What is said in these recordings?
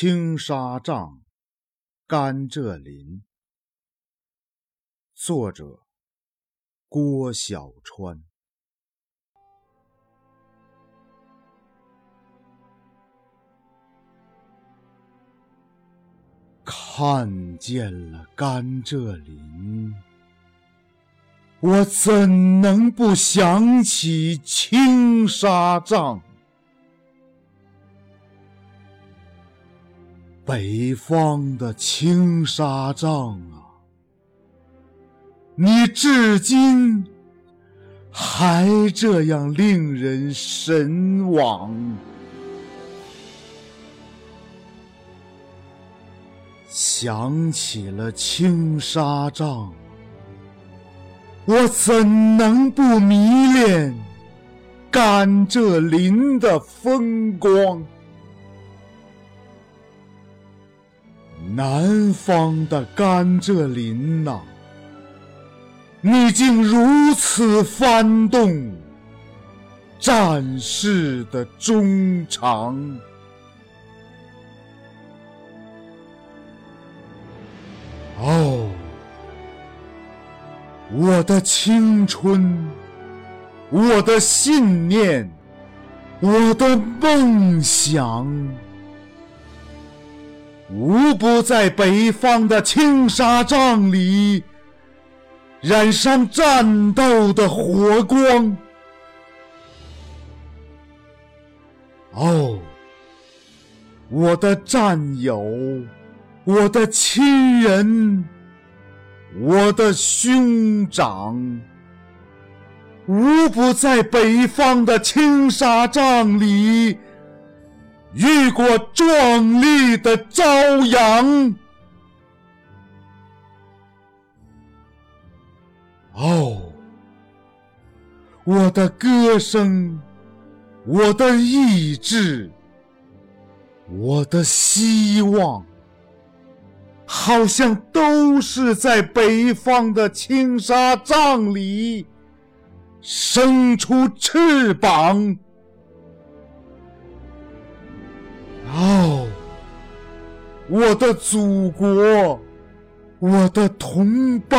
青纱帐，甘蔗林。作者：郭小川。看见了甘蔗林，我怎能不想起青纱帐？北方的青纱帐啊，你至今还这样令人神往。想起了青纱帐，我怎能不迷恋甘蔗林的风光？南方的甘蔗林呐，你竟如此翻动战士的衷肠！哦，我的青春，我的信念，我的梦想。无不在北方的青纱帐里染上战斗的火光。哦，我的战友，我的亲人，我的兄长，无不在北方的青纱帐里。遇过壮丽的朝阳，哦，我的歌声，我的意志，我的希望，好像都是在北方的青纱帐里生出翅膀。哦，我的祖国，我的同胞，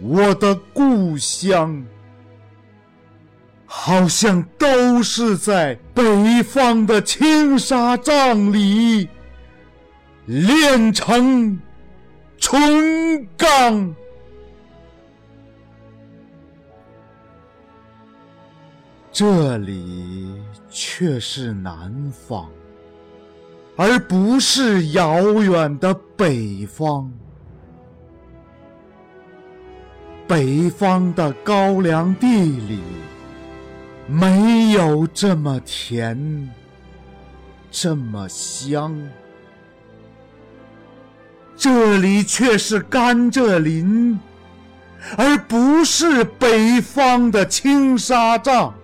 我的故乡，好像都是在北方的青纱帐里炼成纯钢。这里却是南方，而不是遥远的北方。北方的高粱地里没有这么甜，这么香。这里却是甘蔗林，而不是北方的青纱帐。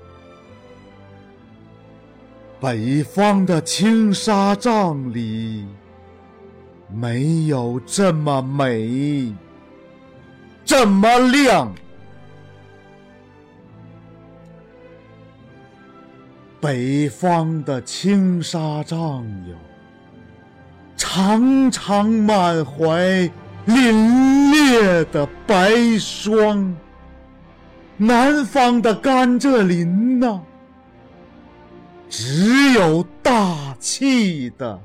北方的青纱帐里没有这么美，这么亮。北方的青纱帐哟，常常满怀凛冽的白霜。南方的甘蔗林呢？只有大气的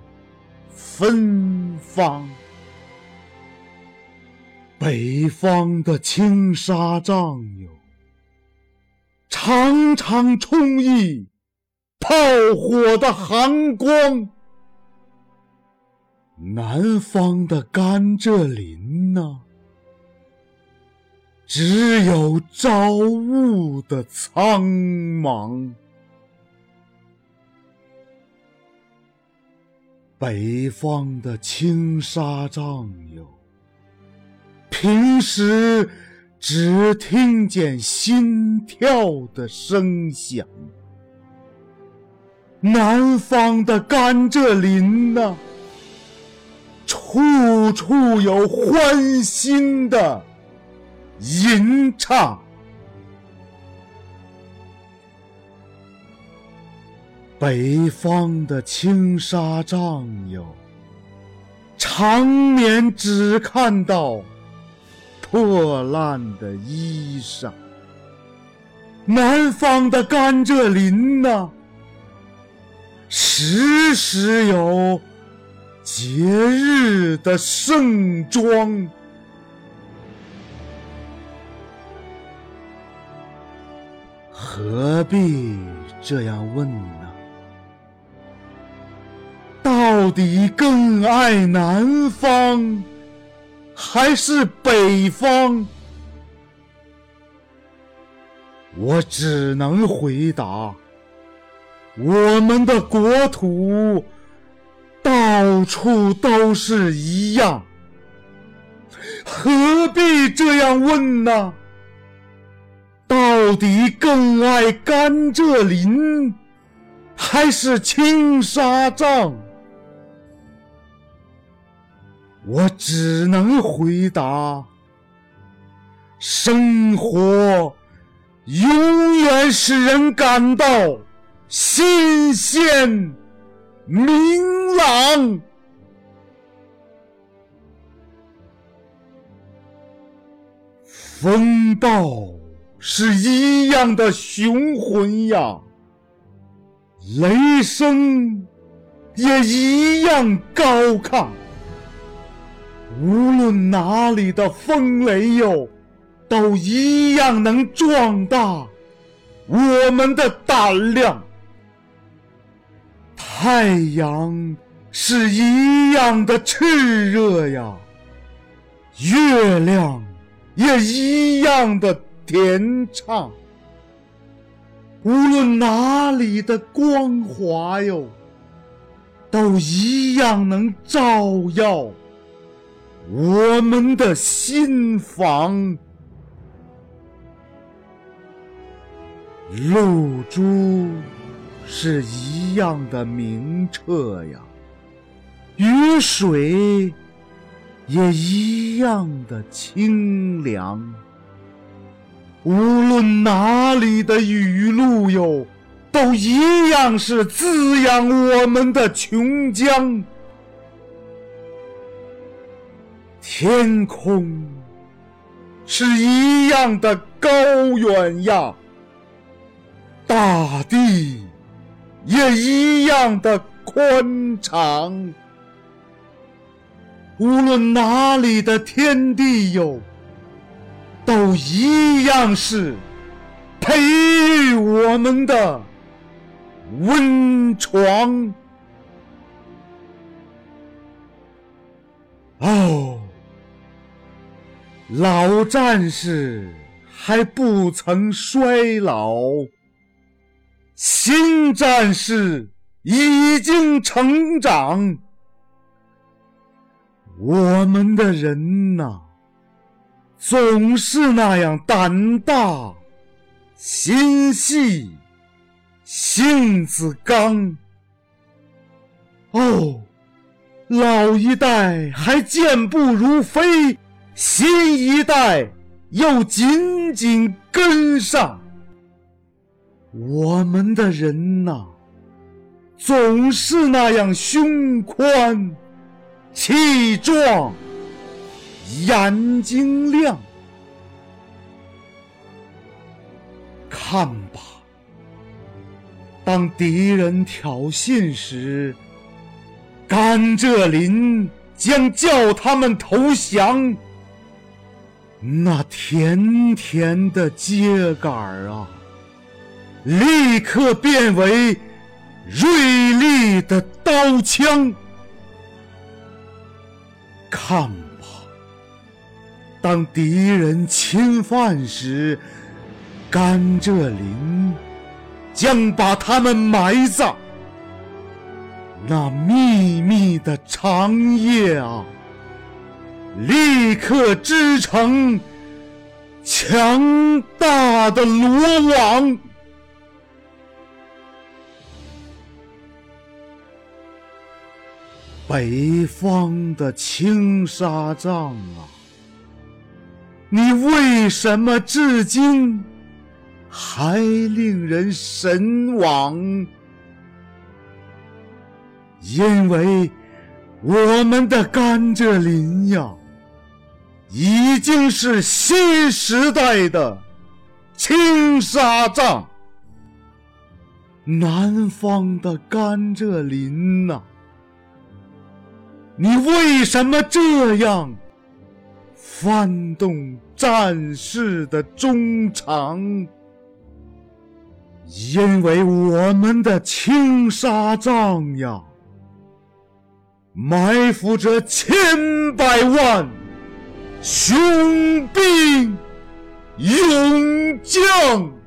芬芳。北方的青纱帐哟，常常充溢炮火的寒光。南方的甘蔗林呢，只有朝雾的苍茫。北方的青纱帐哟，平时只听见心跳的声响；南方的甘蔗林呢，处处有欢欣的吟唱。北方的青纱帐哟，常年只看到破烂的衣裳；南方的甘蔗林呢，时时有节日的盛装。何必这样问呢？到底更爱南方还是北方？我只能回答：我们的国土到处都是一样。何必这样问呢？到底更爱甘蔗林还是青纱帐？我只能回答：生活永远使人感到新鲜、明朗。风暴。是一样的雄浑呀，雷声也一样高亢。无论哪里的风雷哟，都一样能壮大我们的胆量。太阳是一样的炽热呀，月亮也一样的。甜唱，无论哪里的光华哟，都一样能照耀我们的心房。露珠是一样的明澈呀，雨水也一样的清凉。无论哪里的雨露哟，都一样是滋养我们的琼浆。天空是一样的高远呀，大地也一样的宽敞。无论哪里的天地哟。都一样是培育我们的温床。老战士还不曾衰老，新战士已经成长。我们的人呐。总是那样胆大、心细、性子刚。哦，老一代还健步如飞，新一代又紧紧跟上。我们的人呐，总是那样胸宽、气壮。眼睛亮，看吧。当敌人挑衅时，甘蔗林将叫他们投降。那甜甜的秸秆儿啊，立刻变为锐利的刀枪。看吧。当敌人侵犯时，甘蔗林将把他们埋葬。那密密的长叶啊，立刻织成强大的罗网。北方的青纱帐啊！你为什么至今还令人神往？因为我们的甘蔗林呀，已经是新时代的青纱帐。南方的甘蔗林呐，你为什么这样翻动战士的衷肠？因为我们的青纱帐呀，埋伏着千百万雄兵勇将。